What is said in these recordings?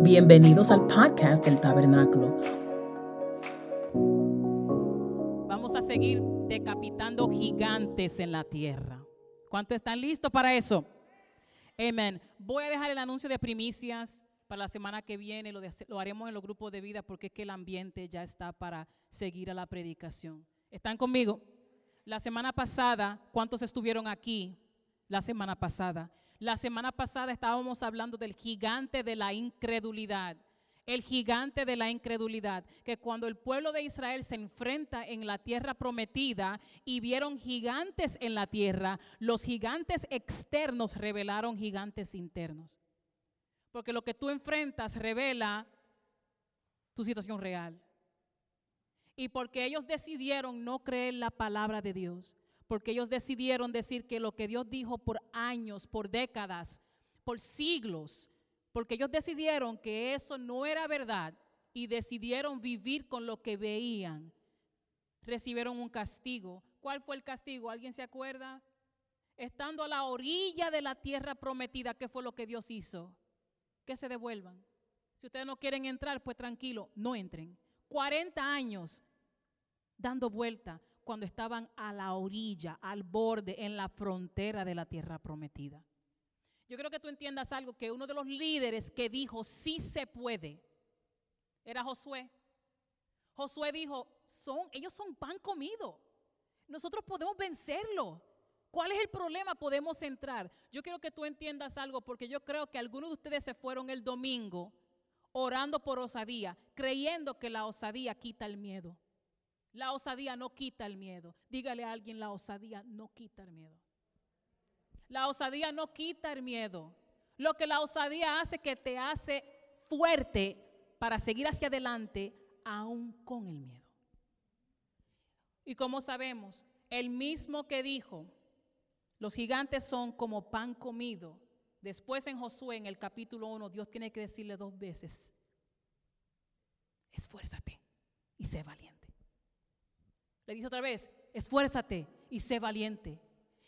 Bienvenidos al podcast del Tabernáculo. Vamos a seguir decapitando gigantes en la tierra. ¿Cuántos están listos para eso? Amén. Voy a dejar el anuncio de primicias para la semana que viene. Lo, lo haremos en los grupos de vida porque es que el ambiente ya está para seguir a la predicación. ¿Están conmigo? La semana pasada, ¿cuántos estuvieron aquí? La semana pasada. La semana pasada estábamos hablando del gigante de la incredulidad. El gigante de la incredulidad, que cuando el pueblo de Israel se enfrenta en la tierra prometida y vieron gigantes en la tierra, los gigantes externos revelaron gigantes internos. Porque lo que tú enfrentas revela tu situación real. Y porque ellos decidieron no creer la palabra de Dios, porque ellos decidieron decir que lo que Dios dijo por años, por décadas, por siglos, porque ellos decidieron que eso no era verdad y decidieron vivir con lo que veían, recibieron un castigo. ¿Cuál fue el castigo? ¿Alguien se acuerda? Estando a la orilla de la tierra prometida, ¿qué fue lo que Dios hizo? Que se devuelvan. Si ustedes no quieren entrar, pues tranquilo, no entren. 40 años dando vuelta cuando estaban a la orilla, al borde, en la frontera de la tierra prometida. Yo creo que tú entiendas algo, que uno de los líderes que dijo, sí se puede, era Josué. Josué dijo, son, ellos son pan comido. Nosotros podemos vencerlo. ¿Cuál es el problema? Podemos entrar. Yo quiero que tú entiendas algo, porque yo creo que algunos de ustedes se fueron el domingo orando por osadía, creyendo que la osadía quita el miedo. La osadía no quita el miedo. Dígale a alguien, la osadía no quita el miedo. La osadía no quita el miedo. Lo que la osadía hace que te hace fuerte para seguir hacia adelante aún con el miedo. Y como sabemos, el mismo que dijo, los gigantes son como pan comido. Después en Josué, en el capítulo 1, Dios tiene que decirle dos veces, esfuérzate y sé valiente. Le dice otra vez, esfuérzate y sé valiente.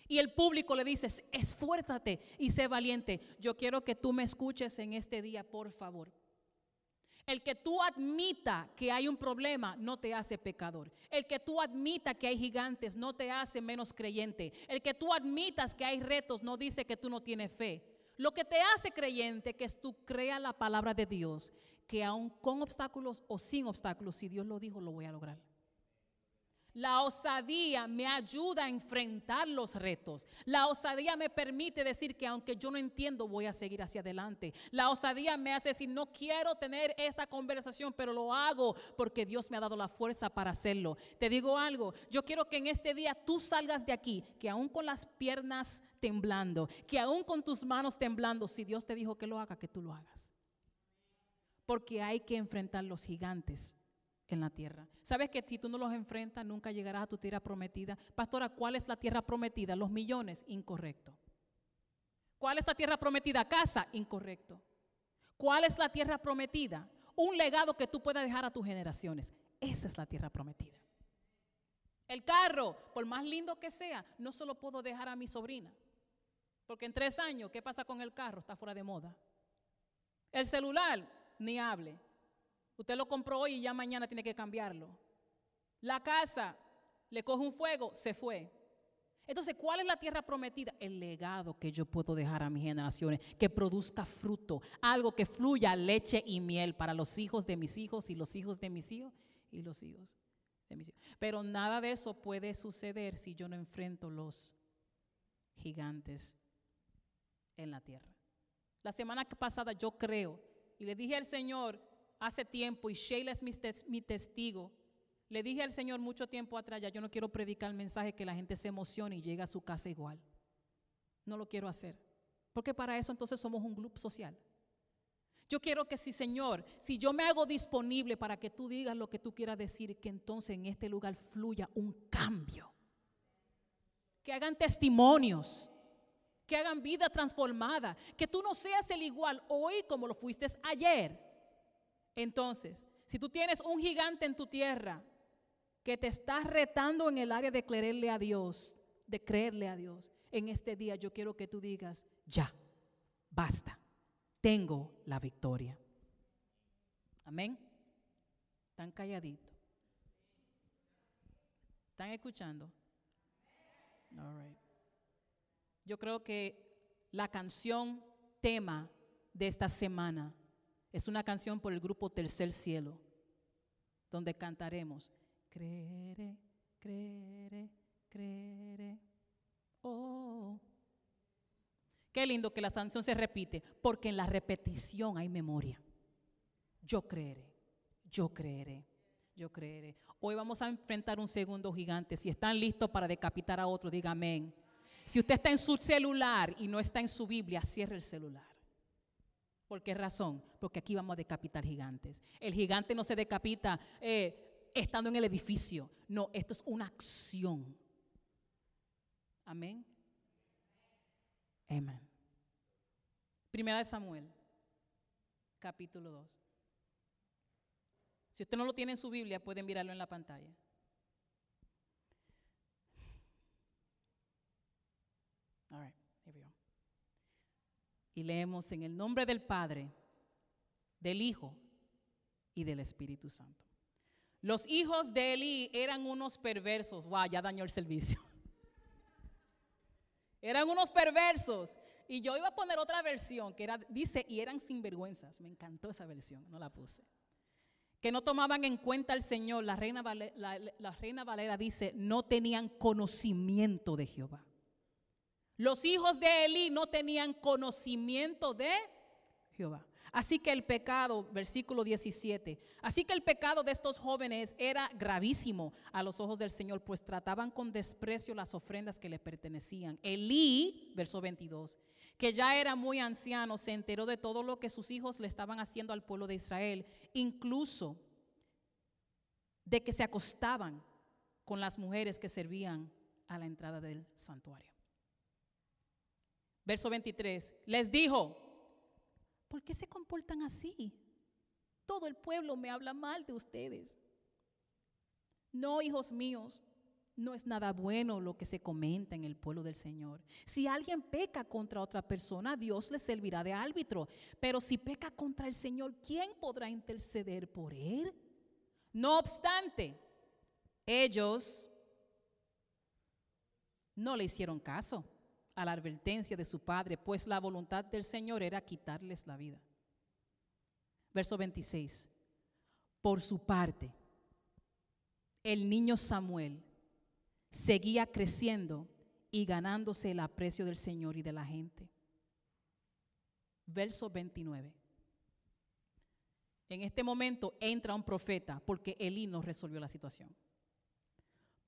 Y el público le dice, esfuérzate y sé valiente. Yo quiero que tú me escuches en este día, por favor. El que tú admita que hay un problema no te hace pecador. El que tú admita que hay gigantes no te hace menos creyente. El que tú admitas que hay retos no dice que tú no tienes fe. Lo que te hace creyente que es tú creas la palabra de Dios, que aun con obstáculos o sin obstáculos, si Dios lo dijo, lo voy a lograr. La osadía me ayuda a enfrentar los retos. La osadía me permite decir que aunque yo no entiendo, voy a seguir hacia adelante. La osadía me hace decir, no quiero tener esta conversación, pero lo hago porque Dios me ha dado la fuerza para hacerlo. Te digo algo, yo quiero que en este día tú salgas de aquí, que aún con las piernas temblando, que aún con tus manos temblando, si Dios te dijo que lo haga, que tú lo hagas. Porque hay que enfrentar los gigantes en la tierra. ¿Sabes que si tú no los enfrentas, nunca llegarás a tu tierra prometida? Pastora, ¿cuál es la tierra prometida? Los millones, incorrecto. ¿Cuál es la tierra prometida? Casa, incorrecto. ¿Cuál es la tierra prometida? Un legado que tú puedas dejar a tus generaciones. Esa es la tierra prometida. El carro, por más lindo que sea, no solo puedo dejar a mi sobrina. Porque en tres años, ¿qué pasa con el carro? Está fuera de moda. El celular, ni hable. Usted lo compró hoy y ya mañana tiene que cambiarlo. La casa le coge un fuego, se fue. Entonces, ¿cuál es la tierra prometida? El legado que yo puedo dejar a mis generaciones, que produzca fruto, algo que fluya leche y miel para los hijos de mis hijos y los hijos de mis hijos y los hijos de mis hijos. Pero nada de eso puede suceder si yo no enfrento los gigantes en la tierra. La semana pasada yo creo y le dije al Señor, hace tiempo, y Sheila es mi, testigo, le dije al Señor mucho tiempo atrás, ya yo no quiero predicar el mensaje que la gente se emocione y llegue a su casa igual. No lo quiero hacer. Porque para eso entonces somos un grupo social. Yo quiero que si, Señor, si yo me hago disponible para que tú digas lo que tú quieras decir, que entonces en este lugar fluya un cambio. Que hagan testimonios, que hagan vida transformada, que tú no seas el igual hoy como lo fuiste ayer. Entonces, si tú tienes un gigante en tu tierra que te está retando en el área de creerle a Dios, de creerle a Dios, en este día yo quiero que tú digas, ya, basta, tengo la victoria. Amén. Están calladitos. ¿Están escuchando? All right. Yo creo que la canción tema de esta semana es una canción por el grupo Tercer Cielo, donde cantaremos, creeré, creeré, creeré. Oh. Qué lindo que la canción se repite, porque en la repetición hay memoria. Yo creeré, yo creeré, yo creeré. Hoy vamos a enfrentar un segundo gigante. Si están listos para decapitar a otro, diga amén. Si usted está en su celular y no está en su Biblia, cierre el celular. ¿Por qué razón? Porque aquí vamos a decapitar gigantes. El gigante no se decapita eh, estando en el edificio. No, esto es una acción. Amén. Amén. Primera de Samuel, capítulo 2. Si usted no lo tiene en su Biblia, puede mirarlo en la pantalla. All right, here we go. Y leemos en el nombre del Padre, del Hijo y del Espíritu Santo. Los hijos de Eli eran unos perversos. Wow, ya dañó el servicio. Eran unos perversos. Y yo iba a poner otra versión que era, dice, y eran sinvergüenzas. Me encantó esa versión, no la puse que no tomaban en cuenta al Señor, la reina, la, reina Valera dice, no tenían conocimiento de Jehová. Los hijos de Elí no tenían conocimiento de Jehová. Así que el pecado, versículo 17, así que el pecado de estos jóvenes era gravísimo a los ojos del Señor, pues trataban con desprecio las ofrendas que le pertenecían. Elí, verso 22, que ya era muy anciano, se enteró de todo lo que sus hijos le estaban haciendo al pueblo de Israel, incluso de que se acostaban con las mujeres que servían a la entrada del santuario. Verso 23, les dijo, ¿por qué se comportan así? Todo el pueblo me habla mal de ustedes. No, hijos míos, no es nada bueno lo que se comenta en el pueblo del Señor. Si alguien peca contra otra persona, Dios le servirá de árbitro. Pero si peca contra el Señor, ¿quién podrá interceder por él? No obstante, ellos no le hicieron caso a la advertencia de su padre, pues la voluntad del Señor era quitarles la vida. Verso 26. Por su parte, el niño Samuel seguía creciendo y ganándose el aprecio del Señor y de la gente. Verso 29. En este momento entra un profeta porque Elí no resolvió la situación.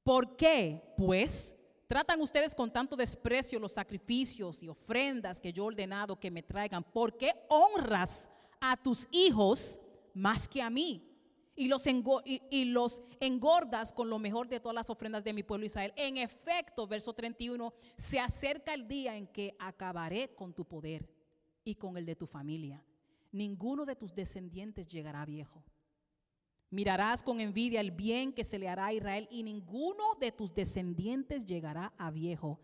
¿Por qué? Pues tratan ustedes con tanto desprecio los sacrificios y ofrendas que yo he ordenado que me traigan. ¿Por qué honras a tus hijos más que a mí? y los, y, los engordas con lo mejor de todas las ofrendas de mi pueblo Israel. En efecto, verso 31, se acerca el día en que acabaré con tu poder y con el de tu familia. Ninguno de tus descendientes llegará viejo. Mirarás con envidia el bien que se le hará a Israel y ninguno de tus descendientes llegará a viejo.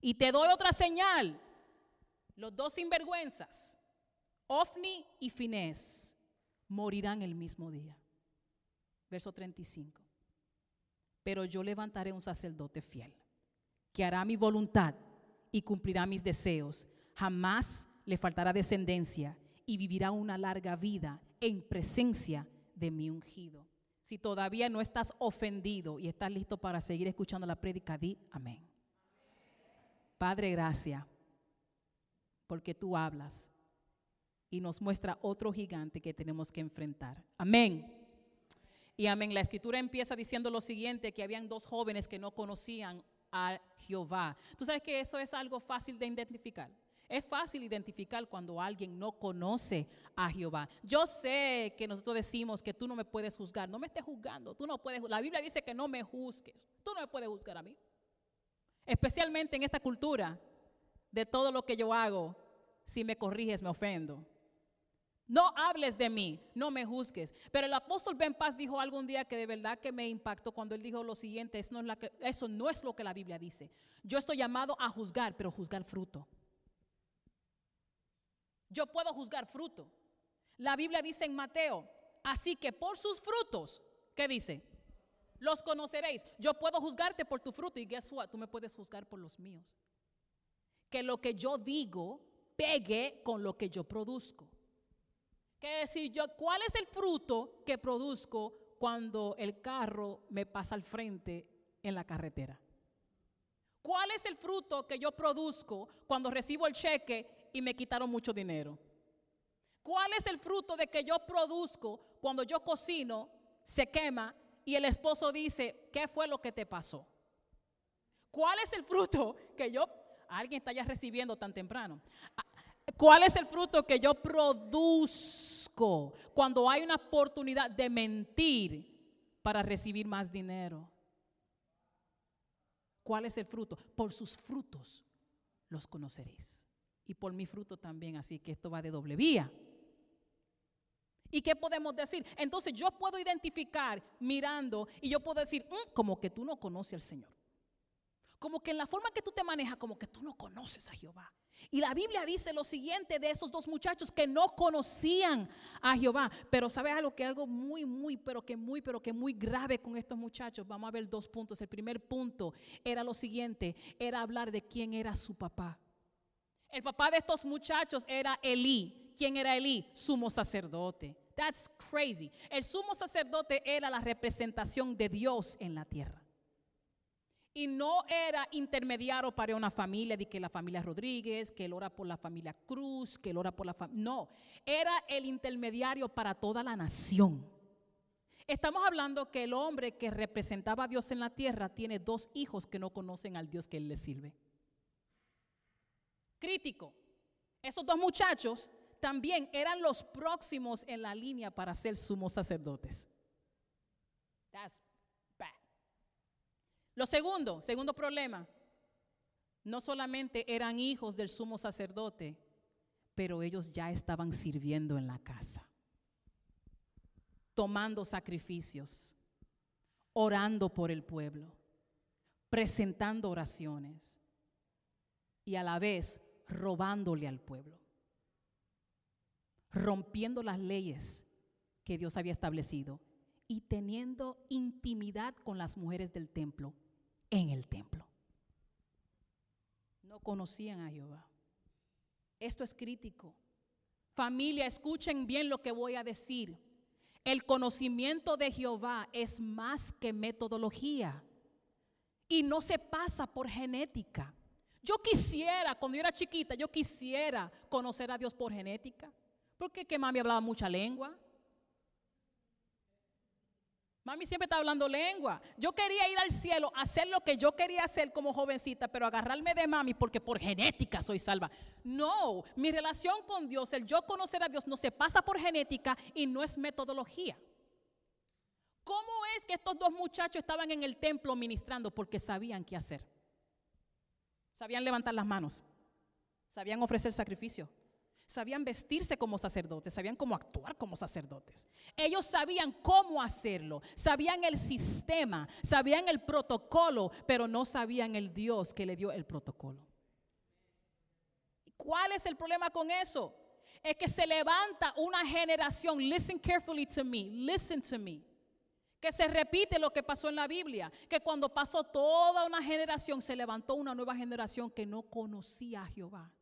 Y te doy otra señal. Los dos sinvergüenzas, Ofni y Finés morirán el mismo día. Verso 35. Pero yo levantaré un sacerdote fiel, que hará mi voluntad y cumplirá mis deseos. Jamás le faltará descendencia y vivirá una larga vida en presencia de mi ungido. Si todavía no estás ofendido y estás listo para seguir escuchando la prédica, di amén. Padre, gracias, porque tú hablas y nos muestra otro gigante que tenemos que enfrentar. Amén. Y amén. La escritura empieza diciendo lo siguiente, que habían dos jóvenes que no conocían a Jehová. Tú sabes que eso es algo fácil de identificar. Es fácil identificar cuando alguien no conoce a Jehová. Yo sé que nosotros decimos que tú no me puedes juzgar. No me estés juzgando. Tú no puedes. La Biblia dice que no me juzgues. Tú no me puedes juzgar a mí. Especialmente en esta cultura de todo lo que yo hago. Si me corriges, me ofendo. No hables de mí, no me juzgues. Pero el apóstol Ben Paz dijo algún día que de verdad que me impactó cuando él dijo lo siguiente, eso no, es eso no es lo que la Biblia dice. Yo estoy llamado a juzgar, pero juzgar fruto. Yo puedo juzgar fruto. La Biblia dice en Mateo Así que por sus frutos, ¿qué dice? Los conoceréis. Yo puedo juzgarte por tu fruto y guess what? Tú me puedes juzgar por los míos. Que lo que yo digo pegue con lo que yo produzco. Que decir yo, ¿cuál es el fruto que produzco cuando el carro me pasa al frente en la carretera? ¿Cuál es el fruto que yo produzco cuando recibo el cheque y me quitaron mucho dinero? ¿Cuál es el fruto de que yo produzco cuando yo cocino, se quema y el esposo dice, ¿qué fue lo que te pasó? ¿Cuál es el fruto que yo, alguien está ya recibiendo tan temprano? Ah, ¿Cuál es el fruto que yo produzco cuando hay una oportunidad de mentir para recibir más dinero? ¿Cuál es el fruto? Por sus frutos los conoceréis. Y por mi fruto también, así que esto va de doble vía. ¿Y qué podemos decir? Entonces yo puedo identificar mirando y yo puedo decir, mm, como que tú no conoces al Señor. Como que en la forma que tú te manejas, como que tú no conoces a Jehová. Y la Biblia dice lo siguiente de esos dos muchachos que no conocían a Jehová. Pero sabes algo que algo muy, muy, pero que muy, pero que muy grave con estos muchachos. Vamos a ver dos puntos. El primer punto era lo siguiente, era hablar de quién era su papá. El papá de estos muchachos era Elí. ¿Quién era Elí? Sumo sacerdote. That's crazy. El sumo sacerdote era la representación de Dios en la tierra. Y no era intermediario para una familia, de que la familia Rodríguez, que él ora por la familia Cruz, que él ora por la familia... No, era el intermediario para toda la nación. Estamos hablando que el hombre que representaba a Dios en la tierra tiene dos hijos que no conocen al Dios que él les sirve. Crítico. Esos dos muchachos también eran los próximos en la línea para ser sumos sacerdotes. That's lo segundo, segundo problema, no solamente eran hijos del sumo sacerdote, pero ellos ya estaban sirviendo en la casa, tomando sacrificios, orando por el pueblo, presentando oraciones y a la vez robándole al pueblo, rompiendo las leyes que Dios había establecido y teniendo intimidad con las mujeres del templo en el templo. No conocían a Jehová. Esto es crítico. Familia, escuchen bien lo que voy a decir. El conocimiento de Jehová es más que metodología y no se pasa por genética. Yo quisiera, cuando yo era chiquita, yo quisiera conocer a Dios por genética. Porque que mami hablaba mucha lengua. Mami siempre está hablando lengua. Yo quería ir al cielo, hacer lo que yo quería hacer como jovencita, pero agarrarme de mami porque por genética soy salva. No, mi relación con Dios, el yo conocer a Dios, no se pasa por genética y no es metodología. ¿Cómo es que estos dos muchachos estaban en el templo ministrando? Porque sabían qué hacer. Sabían levantar las manos. Sabían ofrecer sacrificio sabían vestirse como sacerdotes, sabían cómo actuar como sacerdotes. Ellos sabían cómo hacerlo, sabían el sistema, sabían el protocolo, pero no sabían el Dios que le dio el protocolo. ¿Cuál es el problema con eso? Es que se levanta una generación, listen carefully to me, listen to me, que se repite lo que pasó en la Biblia, que cuando pasó toda una generación, se levantó una nueva generación que no conocía a Jehová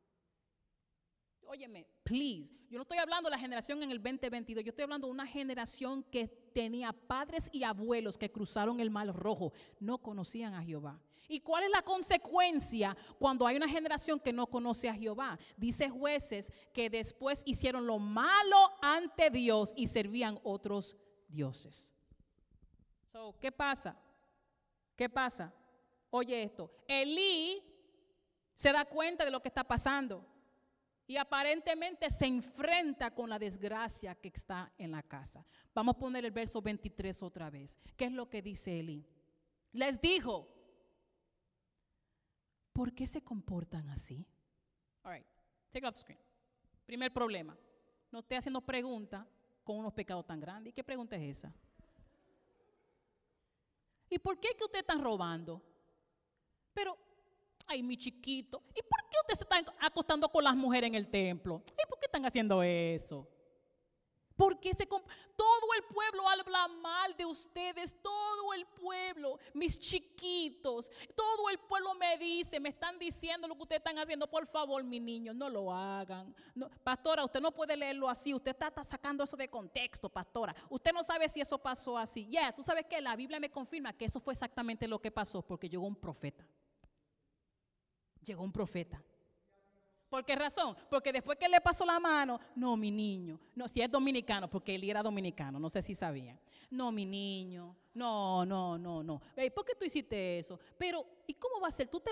óyeme, please, yo no estoy hablando de la generación en el 2022, yo estoy hablando de una generación que tenía padres y abuelos que cruzaron el mar rojo, no conocían a Jehová. ¿Y cuál es la consecuencia cuando hay una generación que no conoce a Jehová? Dice jueces que después hicieron lo malo ante Dios y servían otros dioses. ¿Qué pasa? ¿Qué pasa? Oye esto, Elí se da cuenta de lo que está pasando y aparentemente se enfrenta con la desgracia que está en la casa. Vamos a poner el verso 23 otra vez. ¿Qué es lo que dice Eli? Les dijo, ¿por qué se comportan así? All right, take off the screen. Primer problema, no estoy haciendo pregunta con unos pecados tan grandes. ¿Y qué pregunta es esa? ¿Y por qué que usted está robando? Pero ay, mi chiquito, ¿y por qué usted se está acostando con las mujeres en el templo? ¿Y por qué están haciendo eso? Porque todo el pueblo habla mal de ustedes, todo el pueblo, mis chiquitos, todo el pueblo me dice, me están diciendo lo que ustedes están haciendo. Por favor, mi niño, no lo hagan. pastora, usted no puede leerlo así. Usted está, sacando eso de contexto, pastora. Usted no sabe si eso pasó así. Ya, tú sabes que la Biblia me confirma que eso fue exactamente lo que pasó porque llegó un profeta. Llegó un profeta. ¿Por qué razón? Porque después que le pasó la mano, no, mi niño, no, si es dominicano, porque él era dominicano, no sé si sabían. No, mi niño, no, no, no, no. ¿Por qué tú hiciste eso? Pero, ¿y cómo va a ser? Tú te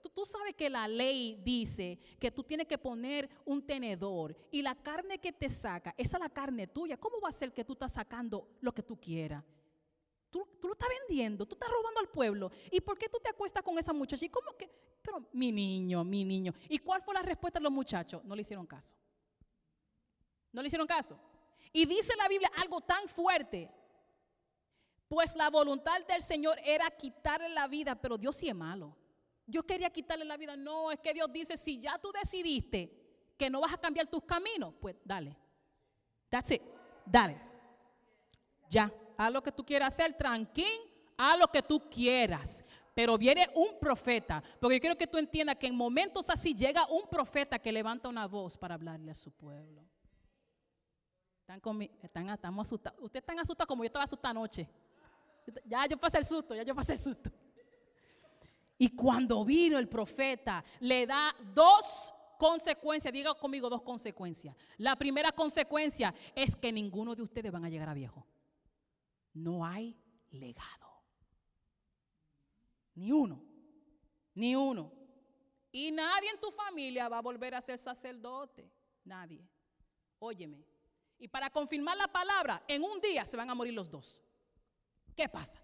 tú, tú, sabes que la ley dice que tú tienes que poner un tenedor y la carne que te saca, esa es la carne tuya. ¿Cómo va a ser que tú estás sacando lo que tú quieras? Tú, lo estás vendiendo, tú estás robando al pueblo. ¿Y por qué tú te acuestas con esa muchacha? ¿Y cómo que? Pero mi niño, mi niño. ¿Y cuál fue la respuesta de los muchachos? No le hicieron caso. No le hicieron caso. Y dice la Biblia algo tan fuerte. Pues la voluntad del Señor era quitarle la vida, pero Dios sí es malo. Dios quería quitarle la vida. No, es que Dios dice, si ya tú decidiste que no vas a cambiar tus caminos, pues dale. That's it. Dale. Ya haz lo que tú quieras hacer, tranquilo, haz lo que tú quieras. Pero viene un profeta, porque yo quiero que tú entiendas que en momentos así llega un profeta que levanta una voz para hablarle a su pueblo. Están, conmigo, están estamos asustados. Ustedes están asustados como yo estaba asustada anoche. Ya yo pasé el susto, ya yo pasé el susto. Y cuando vino el profeta, le da dos consecuencias. Diga conmigo dos consecuencias. La primera consecuencia es que ninguno de ustedes van a llegar a viejo no hay legado. Ni uno, ni uno. Y nadie en tu familia va a volver a ser sacerdote. Nadie. Óyeme. Y para confirmar la palabra, en un día se van a morir los dos. ¿Qué pasa?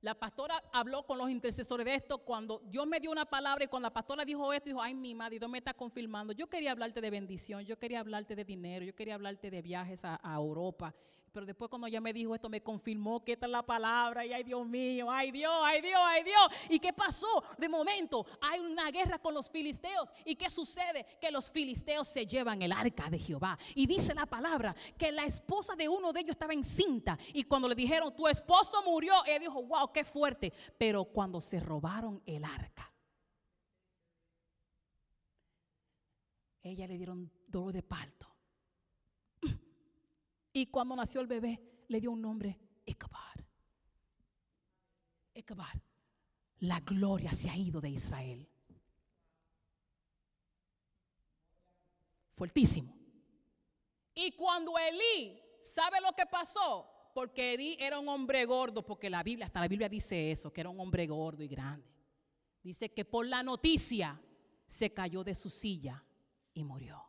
La pastora habló con los intercesores de esto cuando Dios me dio una palabra y cuando la pastora dijo esto, dijo, ay mi madre, Dios me está confirmando. Yo quería hablarte de bendición, yo quería hablarte de dinero, yo quería hablarte de viajes a, a Europa pero después cuando ella me dijo esto, me confirmó que esta es la palabra. Y ay Dios mío, ay Dios, ay Dios, ay Dios. ¿Y qué pasó? De momento hay una guerra con los filisteos. ¿Y qué sucede? Que los filisteos se llevan el arca de Jehová. Y dice la palabra que la esposa de uno de ellos estaba encinta. Y cuando le dijeron, tu esposo murió, ella dijo, wow, qué fuerte. Pero cuando se robaron el arca, ella le dieron dolor de parto. Y cuando nació el bebé, le dio un nombre, Ichabod. Ichabod. La gloria se ha ido de Israel. Fuertísimo. Y cuando Elí sabe lo que pasó, porque Elí era un hombre gordo, porque la Biblia, hasta la Biblia dice eso, que era un hombre gordo y grande. Dice que por la noticia se cayó de su silla y murió.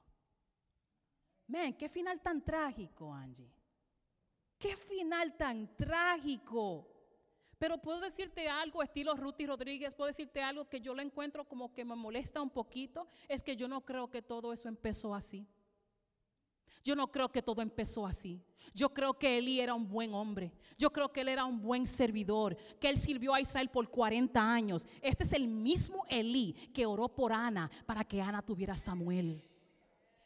Men, qué final tan trágico, Angie. Qué final tan trágico. Pero puedo decirte algo, estilo Ruti Rodríguez, puedo decirte algo que yo lo encuentro como que me molesta un poquito. Es que yo no creo que todo eso empezó así. Yo no creo que todo empezó así. Yo creo que Elí era un buen hombre. Yo creo que él era un buen servidor. Que él sirvió a Israel por 40 años. Este es el mismo Elí que oró por Ana para que Ana tuviera Samuel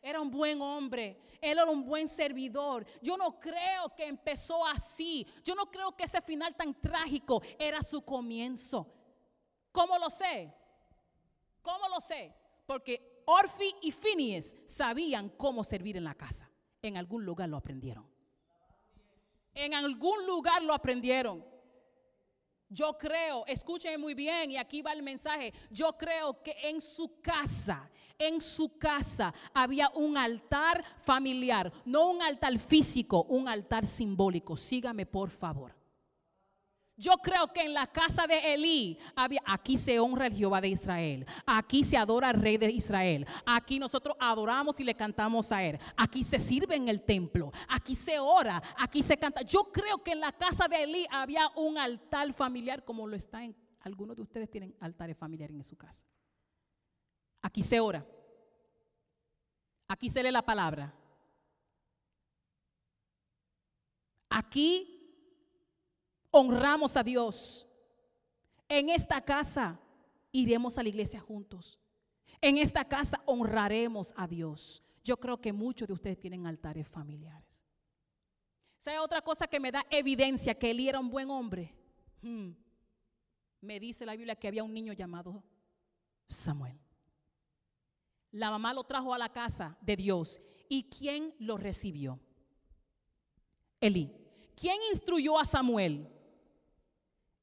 era un buen hombre, él era un buen servidor. Yo no creo que empezó así. Yo no creo que ese final tan trágico era su comienzo. ¿Cómo lo sé? ¿Cómo lo sé? Porque Orfi y Phineas sabían cómo servir en la casa. En algún lugar lo aprendieron. En algún lugar lo aprendieron. Yo creo, escúchenme muy bien y aquí va el mensaje, yo creo que en su casa en su casa había un altar familiar, no un altar físico, un altar simbólico. Sígame por favor. Yo creo que en la casa de Elí había, aquí se honra el Jehová de Israel, aquí se adora al rey de Israel, aquí nosotros adoramos y le cantamos a él, aquí se sirve en el templo, aquí se ora, aquí se canta. Yo creo que en la casa de Elí había un altar familiar como lo está en, algunos de ustedes tienen altares familiares en su casa. Aquí se ora. Aquí se lee la palabra. Aquí honramos a Dios. En esta casa iremos a la iglesia juntos. En esta casa honraremos a Dios. Yo creo que muchos de ustedes tienen altares familiares. ¿Sabe otra cosa que me da evidencia que Elí era un buen hombre? Hmm. Me dice la Biblia que había un niño llamado Samuel. La mamá lo trajo a la casa de Dios. ¿Y quién lo recibió? Elí. ¿Quién instruyó a Samuel?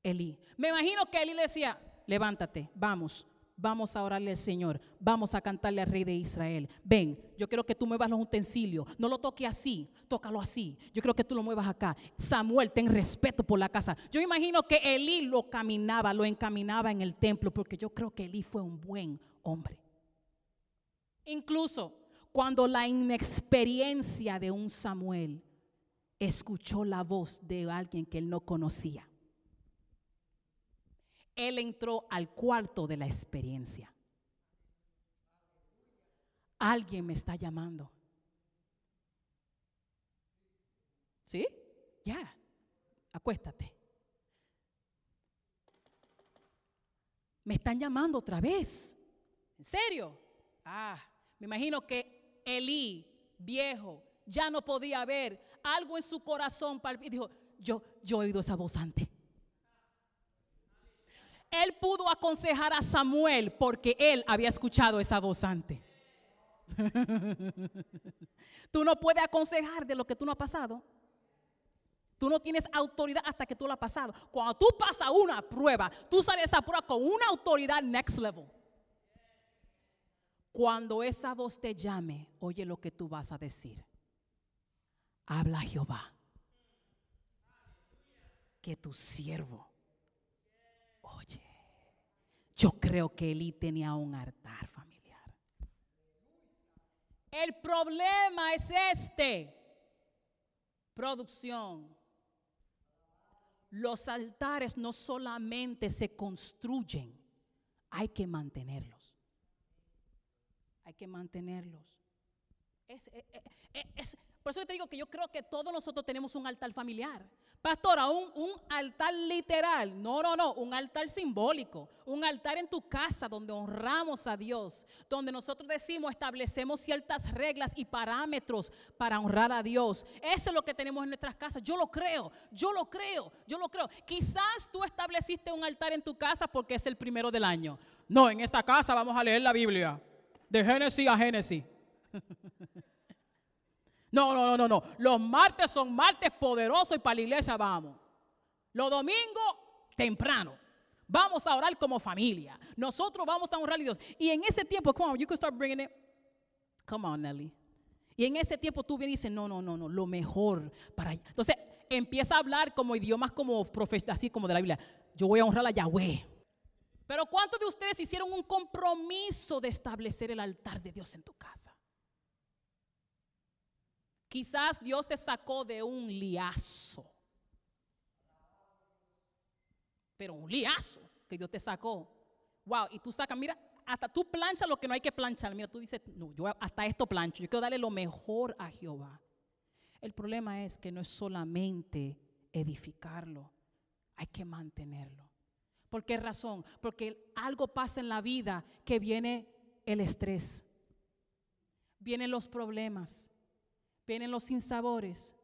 Elí. Me imagino que Elí le decía, levántate, vamos, vamos a orarle al Señor, vamos a cantarle al Rey de Israel. Ven, yo quiero que tú muevas los utensilios, no lo toque así, tócalo así. Yo creo que tú lo muevas acá. Samuel, ten respeto por la casa. Yo imagino que Elí lo caminaba, lo encaminaba en el templo, porque yo creo que Elí fue un buen hombre. Incluso cuando la inexperiencia de un Samuel escuchó la voz de alguien que él no conocía él entró al cuarto de la experiencia. Alguien me está llamando. ¿Sí? Ya, acuéstate. Me están llamando otra vez. ¿En serio? Ah, me imagino que Elí, viejo, ya no podía ver algo en su corazón y dijo, yo, yo he oído esa voz antes él pudo aconsejar a Samuel porque él había escuchado esa voz antes. tú no puedes aconsejar de lo que tú no has pasado. Tú no tienes autoridad hasta que tú lo has pasado. Cuando tú pasas una prueba, tú sales de esa prueba con una autoridad next level. Cuando esa voz te llame, oye lo que tú vas a decir. Habla Jehová. Que tu siervo yo creo que Eli tenía un altar familiar. El problema es este. Producción. Los altares no solamente se construyen, hay que mantenerlos. Hay que mantenerlos. Eh, eh, es, por eso te digo que yo creo que todos nosotros tenemos un altar familiar. Pastora, un, un altar literal. No, no, no, un altar simbólico. Un altar en tu casa donde honramos a Dios. Donde nosotros decimos, establecemos ciertas reglas y parámetros para honrar a Dios. Eso es lo que tenemos en nuestras casas. Yo lo creo, yo lo creo, yo lo creo. Quizás tú estableciste un altar en tu casa porque es el primero del año. No, en esta casa vamos a leer la Biblia. De Génesis a Génesis. No, no, no, no, no. Los martes son martes poderosos y para la iglesia vamos. Los domingos, temprano. Vamos a orar como familia. Nosotros vamos a honrar a Dios. Y en ese tiempo, come on, you can start bringing it. Come on, Nelly. Y en ese tiempo tú vienes y dices, no, no, no, no, lo mejor para... Entonces empieza a hablar como idiomas como así como de la Biblia. Yo voy a honrar a Yahweh. Pero ¿cuántos de ustedes hicieron un compromiso de establecer el altar de Dios en tu casa? Quizás Dios te sacó de un liazo. Pero un liazo que Dios te sacó. Wow, y tú sacas, mira, hasta tú planchas lo que no hay que planchar. Mira, tú dices, no, yo hasta esto plancho. Yo quiero darle lo mejor a Jehová. El problema es que no es solamente edificarlo, hay que mantenerlo. ¿Por qué razón? Porque algo pasa en la vida que viene el estrés, vienen los problemas, vienen los sinsabores.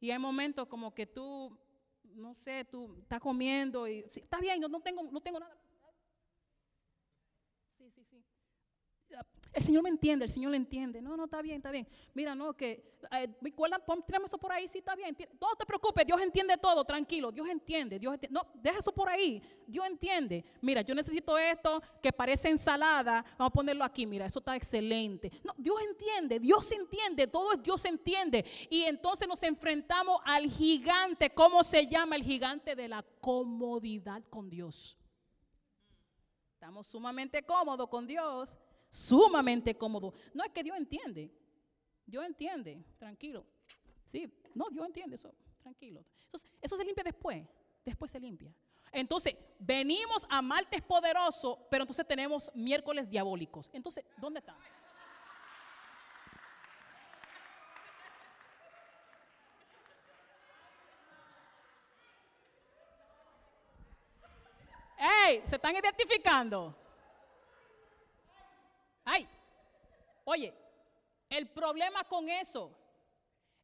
Y hay momentos como que tú, no sé, tú estás comiendo y está bien, no tengo, no tengo nada. Sí, sí, sí. El Señor me entiende, el Señor le entiende. No, no, está bien, está bien. Mira, no, que, eh, tenemos eso por ahí, sí, está bien. No te preocupes, Dios entiende todo, tranquilo. Dios entiende, Dios entiende. No, deja eso por ahí, Dios entiende. Mira, yo necesito esto que parece ensalada, vamos a ponerlo aquí, mira, eso está excelente. No, Dios entiende, Dios entiende, todo es Dios entiende. Y entonces nos enfrentamos al gigante, ¿cómo se llama el gigante de la comodidad con Dios? Estamos sumamente cómodos con Dios sumamente cómodo. No es que Dios entiende. Dios entiende, tranquilo. Sí, no, Dios entiende eso, tranquilo. eso se limpia después, después se limpia. Entonces, venimos a martes poderoso, pero entonces tenemos miércoles diabólicos. Entonces, ¿dónde está? ¡Ey! ¿Se están identificando? Ay, oye, el problema con eso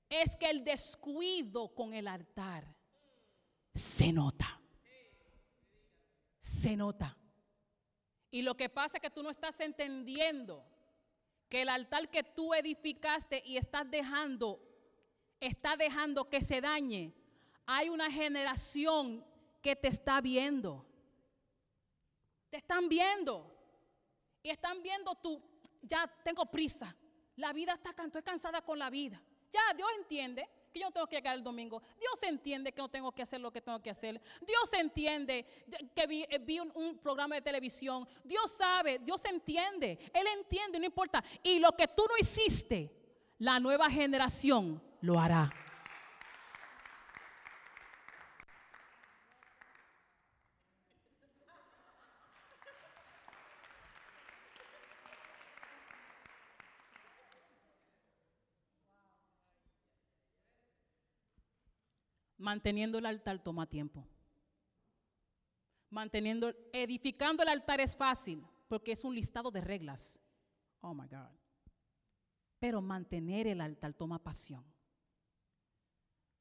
es que el descuido con el altar se nota. Se nota. Y lo que pasa es que tú no estás entendiendo que el altar que tú edificaste y estás dejando, está dejando que se dañe. Hay una generación que te está viendo. Te están viendo. Y están viendo tú, ya tengo prisa. La vida está, estoy cansada con la vida. Ya Dios entiende que yo no tengo que llegar el domingo. Dios entiende que no tengo que hacer lo que tengo que hacer. Dios entiende que vi, eh, un, programa de televisión. Dios sabe, Dios entiende. Él entiende, no importa. Y lo que tú no hiciste, la nueva generación lo hará. Manteniendo el altar toma tiempo. Manteniendo, edificando el altar es fácil porque es un listado de reglas. Oh my God. Pero mantener el altar toma pasión.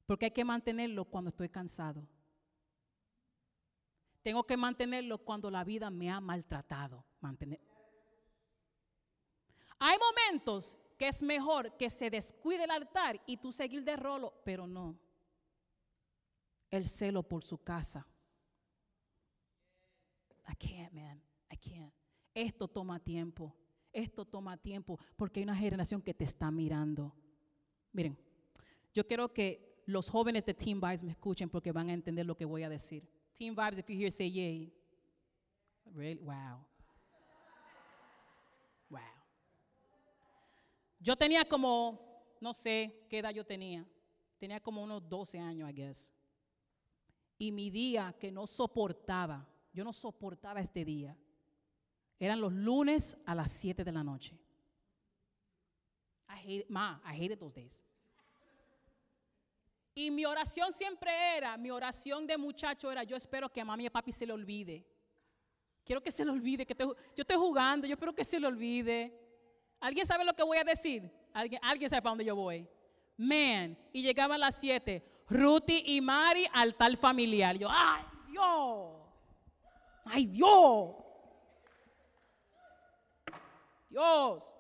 Porque hay que mantenerlo cuando estoy cansado. Tengo que mantenerlo cuando la vida me ha maltratado. Mantener. Hay momentos que es mejor que se descuide el altar y tú seguir de rolo, pero no el celo por su casa. I can't, man. I can't. Esto toma tiempo. Esto toma tiempo porque hay una generación que te está mirando. Miren, yo quiero que los jóvenes de Team Vibes me escuchen porque van a entender lo que voy a decir. Team Vibes, if you hear, say yay. Really? Wow. Wow. Yo tenía como, no sé qué edad yo tenía. Tenía como unos 12 años, I guess y mi día que no soportaba, yo no soportaba este día, eran los lunes a las 7 de la noche. I hate ma, I hated those days. Y mi oración siempre era, mi oración de muchacho era, yo espero que a mami y a papi se le olvide. Quiero que se le olvide, que yo estoy jugando, yo espero que se le olvide. ¿Alguien sabe lo que voy a decir? ¿Alguien, alguien sabe para dónde yo voy? Man, y llegaba a las 7. Ruti y Mari al tal familiar. Yo, ay Dios, ay Dios, Dios.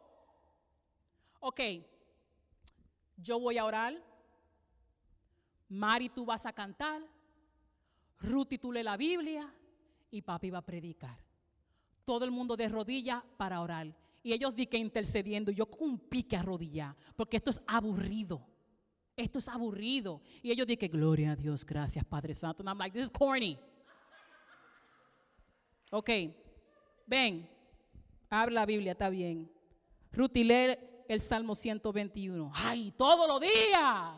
Ok, yo voy a orar. Mari, tú vas a cantar. Ruti, tú lees la Biblia. Y papi va a predicar. Todo el mundo de rodillas para orar. Y ellos di que intercediendo. Yo con un pique a rodillas. Porque esto es aburrido esto es aburrido. Y ellos dicen, gloria a Dios, gracias Padre Santo. And I'm like, this is corny. Ok, ven, habla la Biblia, está bien. Ruth lee el Salmo 121. Ay, todos los días.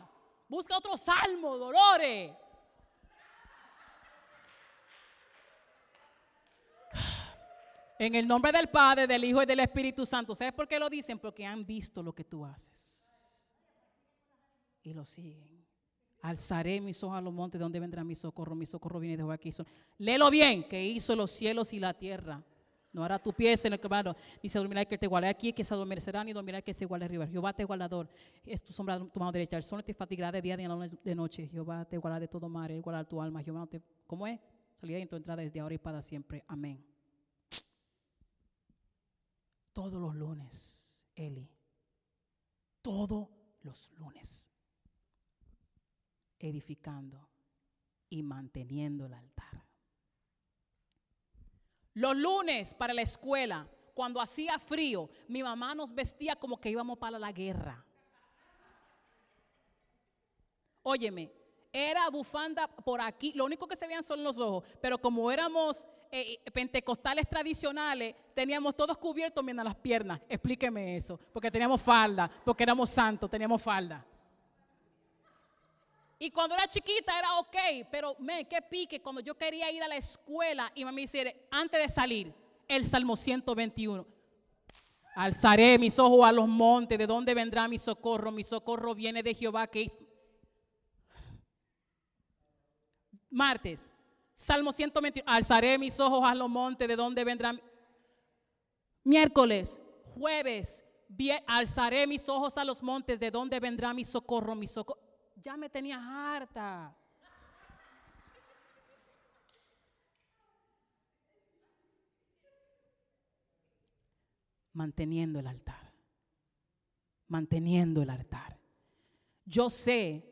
Busca otro salmo, Dolores. En el nombre del Padre, del Hijo y del Espíritu Santo. ¿Sabes por qué lo dicen? Porque han visto lo que tú haces y lo siguen. Alzaré mis ojos a los montes, de donde vendrá mi socorro. Mi socorro viene de Jehová que hizo. Léelo bien, que hizo los cielos y la tierra. No hará tu pie en el quebrado, ni se dormirá que te iguale aquí, que se adormecerá, ni dormirá que se iguale arriba. Jehová te guardador, es tu sombra, tu mano derecha. El sol te fatigará de día ni de noche. Jehová te guardará de todo mar, igualará tu alma. Jehová te, ¿cómo es? Salida y tu entrada desde ahora y para siempre. Amén. Todos los lunes, Eli. Todos los lunes edificando y manteniendo el altar. Los lunes para la escuela, cuando hacía frío, mi mamá nos vestía como que íbamos para la guerra. Óyeme, era bufanda por aquí, lo único que se veían son los ojos, pero como éramos eh, eh, pentecostales tradicionales, teníamos todos cubiertos menos las piernas. Explíqueme eso, porque teníamos falda, porque éramos santos, teníamos falda. Y cuando era chiquita era ok, pero me, qué pique cuando yo quería ir a la escuela y me dice, antes de salir, el Salmo 121. Alzaré mis ojos a los montes, ¿de dónde vendrá mi socorro? Mi socorro viene de Jehová que hizo. Martes, Salmo 121. Alzaré mis ojos a los montes, ¿de dónde vendrá? Miércoles, jueves, alzaré mis ojos a los montes, ¿de dónde vendrá mi socorro? Mi socorro. Ya me tenía harta. Manteniendo el altar. Manteniendo el altar. Yo sé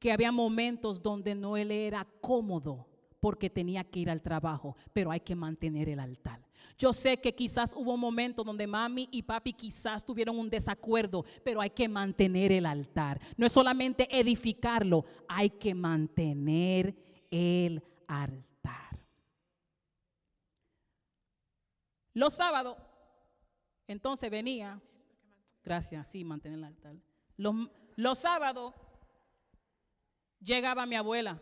que había momentos donde no él era cómodo porque tenía que ir al trabajo, pero hay que mantener el altar. Yo sé que quizás hubo momentos donde mami y papi quizás tuvieron un desacuerdo, pero hay que mantener el altar. No es solamente edificarlo, hay que mantener el altar. Los sábados, entonces venía, gracias, sí, mantener el altar. Los, los sábados llegaba mi abuela.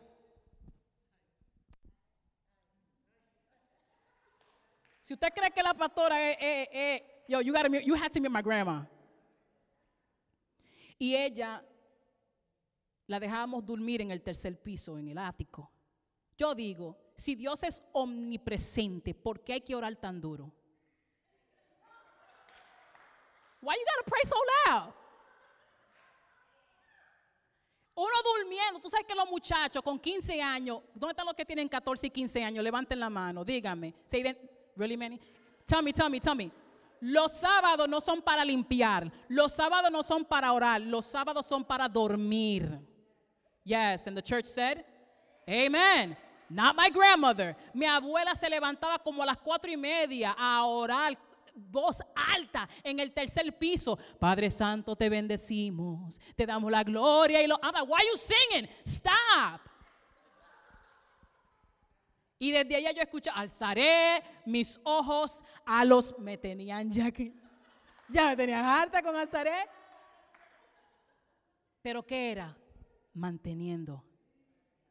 Si usted cree que la pastora es, es- es- yo, you, gotta you have to meet my grandma. Y ella la dejábamos dormir en el tercer piso, en el ático. Yo digo, si Dios es omnipresente, ¿por qué hay que orar tan duro? Why you gotta pray so loud? Uno durmiendo, tú sabes que los muchachos con 15 años, ¿dónde están los que tienen 14 y 15 años? Levanten la mano, díganme. Say that- really many? Tell me, tell me, tell me. Los sábados no son para limpiar, los sábados no son para orar, los sábados son para dormir. Yes, and the church said, Amen. Not my grandmother. Mi abuela se levantaba como a las cuatro y media a orar voz alta en el tercer piso. Padre Santo, te bendecimos, te damos la gloria y lo. Why you singing? Stop. Y desde allá yo escucho, alzaré mis ojos a los. Me tenían ya que. Ya me tenían harta con alzaré. Pero ¿qué era? Manteniendo.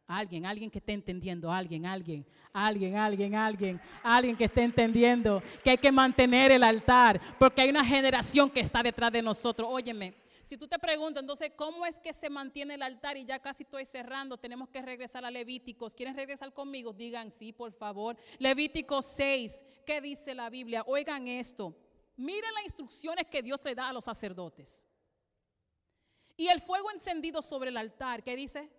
Alguien, alguien que esté entendiendo, alguien, alguien, alguien, alguien, alguien, alguien que esté entendiendo que hay que mantener el altar, porque hay una generación que está detrás de nosotros. Óyeme, si tú te preguntas, entonces, ¿cómo es que se mantiene el altar? Y ya casi estoy cerrando, tenemos que regresar a Levíticos. ¿Quieren regresar conmigo? Digan sí, por favor. Levíticos 6, ¿qué dice la Biblia? Oigan esto. Miren las instrucciones que Dios le da a los sacerdotes. Y el fuego encendido sobre el altar, ¿qué dice?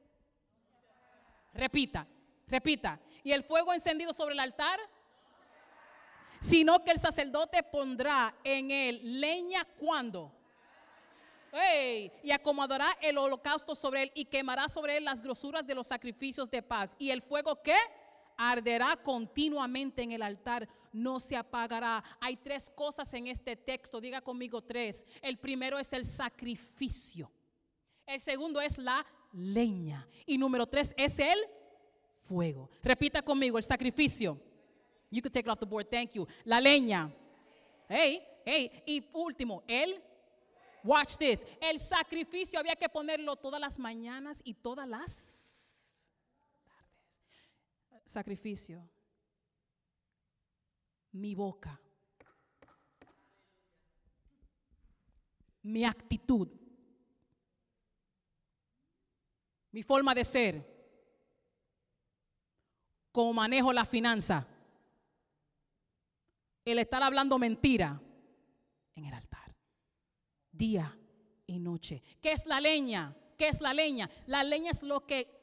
Repita, repita. Y el fuego encendido sobre el altar, sino que el sacerdote pondrá en él leña cuando. Ey, y acomodará el holocausto sobre él y quemará sobre él las grosuras de los sacrificios de paz. Y el fuego que arderá continuamente en el altar, no se apagará. Hay tres cosas en este texto, diga conmigo tres. El primero es el sacrificio. El segundo es la leña. Y número tres es el fuego. Repita conmigo, el sacrificio. You can take it off the board, thank you. La leña. Hey, hey. Y último, el Watch this. El sacrificio había que ponerlo todas las mañanas y todas las tardes. Sacrificio. Mi boca. Mi actitud. Mi forma de ser. Cómo manejo la finanza. El estar hablando mentira en el altar día y noche. ¿Qué es la leña? ¿Qué es la leña? La leña es lo que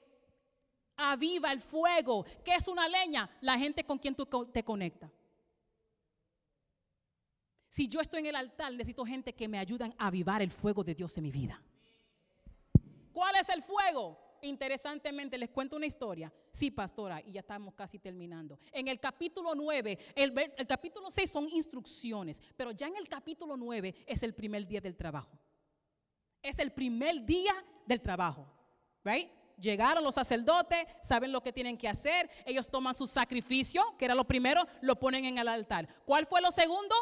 aviva el fuego. ¿Qué es una leña? La gente con quien tú te conectas. Si yo estoy en el altar, necesito gente que me ayudan a avivar el fuego de Dios en mi vida. ¿Cuál es el fuego? Interesantemente, les cuento una historia. Sí, pastora, y ya estamos casi terminando. En el capítulo 9, el, capítulo 6 son instrucciones, pero ya en el capítulo 9 es el primer día del trabajo. Es el primer día del trabajo. Right? Llegaron los sacerdotes, saben lo que tienen que hacer, ellos toman su sacrificio, que era lo primero, lo ponen en el altar. ¿Cuál fue lo segundo?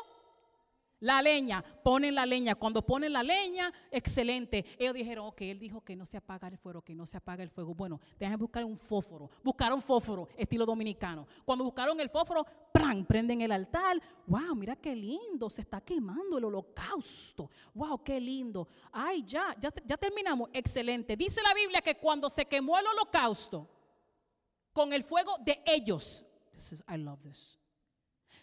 La leña, ponen la leña. Cuando ponen la leña, excelente. Ellos dijeron, ok, él dijo que no se apaga el fuego, que no se apaga el fuego. Bueno, déjenme buscar un fósforo. Buscaron fósforo, estilo dominicano. Cuando buscaron el fósforo, ¡pran! prenden el altar. ¡Wow! Mira qué lindo, se está quemando el holocausto. ¡Wow! ¡Qué lindo! ¡Ay, ya, ya, ya terminamos! Excelente. Dice la Biblia que cuando se quemó el holocausto, con el fuego de ellos, this is- I love this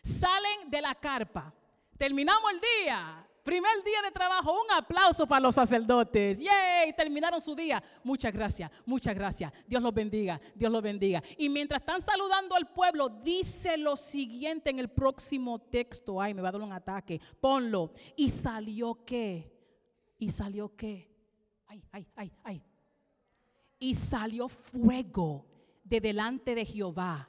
salen de la carpa. Terminamos el día. Primer día de trabajo, un aplauso para los sacerdotes. ¡Yay! Terminaron su día. Muchas gracias, muchas gracias. Dios los bendiga, Dios los bendiga. Y mientras están saludando al pueblo, dice lo siguiente en el próximo texto. Ay, me va a dar un ataque. Ponlo. ¿Y salió qué? ¿Y salió qué? Ay, ay, ay, ay. Y salió fuego de delante de Jehová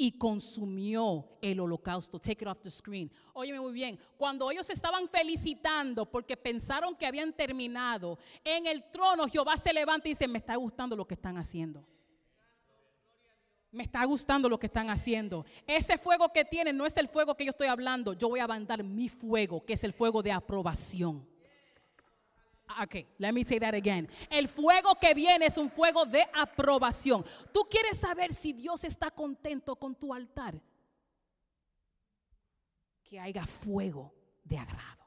y consumió el holocausto. Take it off the screen. Óyeme muy bien. Cuando ellos estaban felicitando porque pensaron que habían terminado, en el trono Jehová se levanta y dice, me está gustando lo que están haciendo. Me está gustando lo que están haciendo. Ese fuego que tienen no es el fuego que yo estoy hablando. Yo voy a mandar mi fuego, que es el fuego de aprobación. Ok, let me say that again. El fuego que viene es un fuego de aprobación. Tú quieres saber si Dios está contento con tu altar. Que haya fuego de agrado.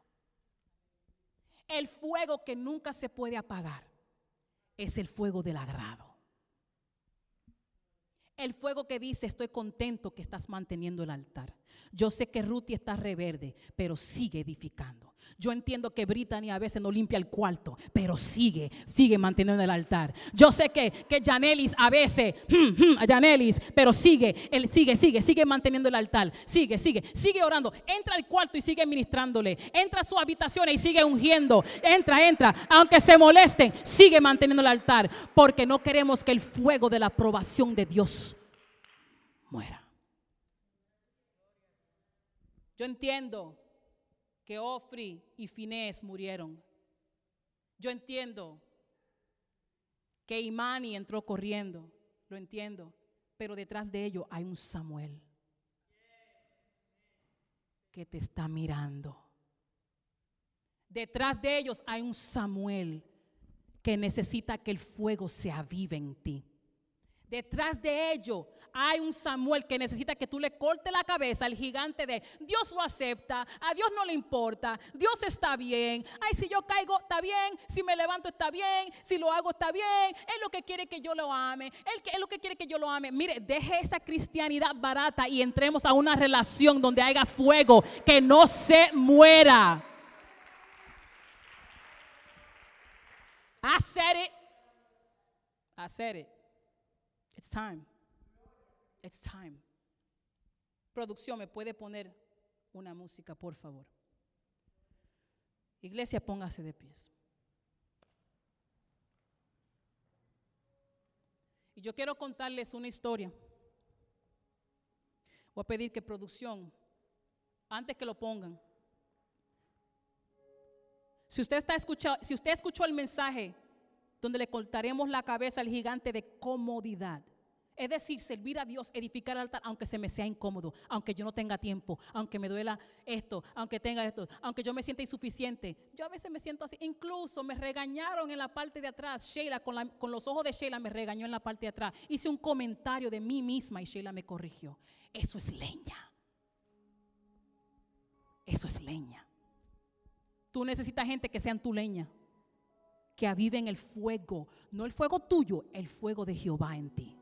El fuego que nunca se puede apagar es el fuego del agrado. El fuego que dice, estoy contento que estás manteniendo el altar. Yo sé que Ruti está reverde, pero sigue edificando. Yo entiendo que Brittany a veces no limpia el cuarto, pero sigue, sigue manteniendo el altar. Yo sé que, que Janelis a veces, hmm, hmm, Janelis, pero sigue, él sigue, sigue, sigue manteniendo el altar. Sigue, sigue, sigue orando. Entra al cuarto y sigue ministrándole. Entra a su habitación y sigue ungiendo. Entra, entra. Aunque se molesten, sigue manteniendo el altar. Porque no queremos que el fuego de la aprobación de Dios muera. Yo entiendo que Ofri y Finés murieron. Yo entiendo que Imani entró corriendo, lo entiendo, pero detrás de ello hay un Samuel que te está mirando. Detrás de ellos hay un Samuel que necesita que el fuego se avive en ti. Detrás de ello hay un Samuel que necesita que tú le cortes la cabeza al gigante de Dios lo acepta, a Dios no le importa, Dios está bien. Ay, si yo caigo está bien, si me levanto está bien, si lo hago está bien. Él lo que quiere que yo lo ame, él, lo que quiere que yo lo ame. Mire, deje esa cristianidad barata y entremos a una relación donde haya fuego, que no se muera. Hacer it. Hacer it. It's time. It's time. Producción, ¿me puede poner una música, por favor? Iglesia, póngase de pies. Y yo quiero contarles una historia. Voy a pedir que producción, antes que lo pongan, si usted está escuchando, si usted escuchó el mensaje donde le cortaremos la cabeza al gigante de comodidad, es decir, servir a Dios, edificar el altar, aunque se me sea incómodo, aunque yo no tenga tiempo, aunque me duela esto, aunque tenga esto, aunque yo me sienta insuficiente. Yo a veces me siento así. Incluso me regañaron en la parte de atrás. Sheila, con, con los ojos de Sheila, me regañó en la parte de atrás. Hice un comentario de mí misma y Sheila me corrigió. Eso es leña. Eso es leña. Tú necesitas gente que sean tu leña, que aviven el fuego, no el fuego tuyo, el fuego de Jehová en ti.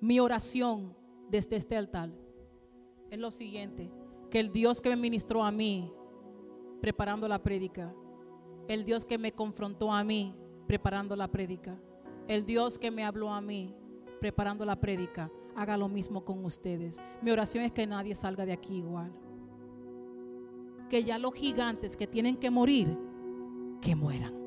Mi oración desde este altar es lo siguiente, que el Dios que me ministró a mí preparando la prédica, el Dios que me confrontó a mí preparando la prédica, el Dios que me habló a mí preparando la prédica, haga lo mismo con ustedes. Mi oración es que nadie salga de aquí igual. Que ya los gigantes que tienen que morir, que mueran.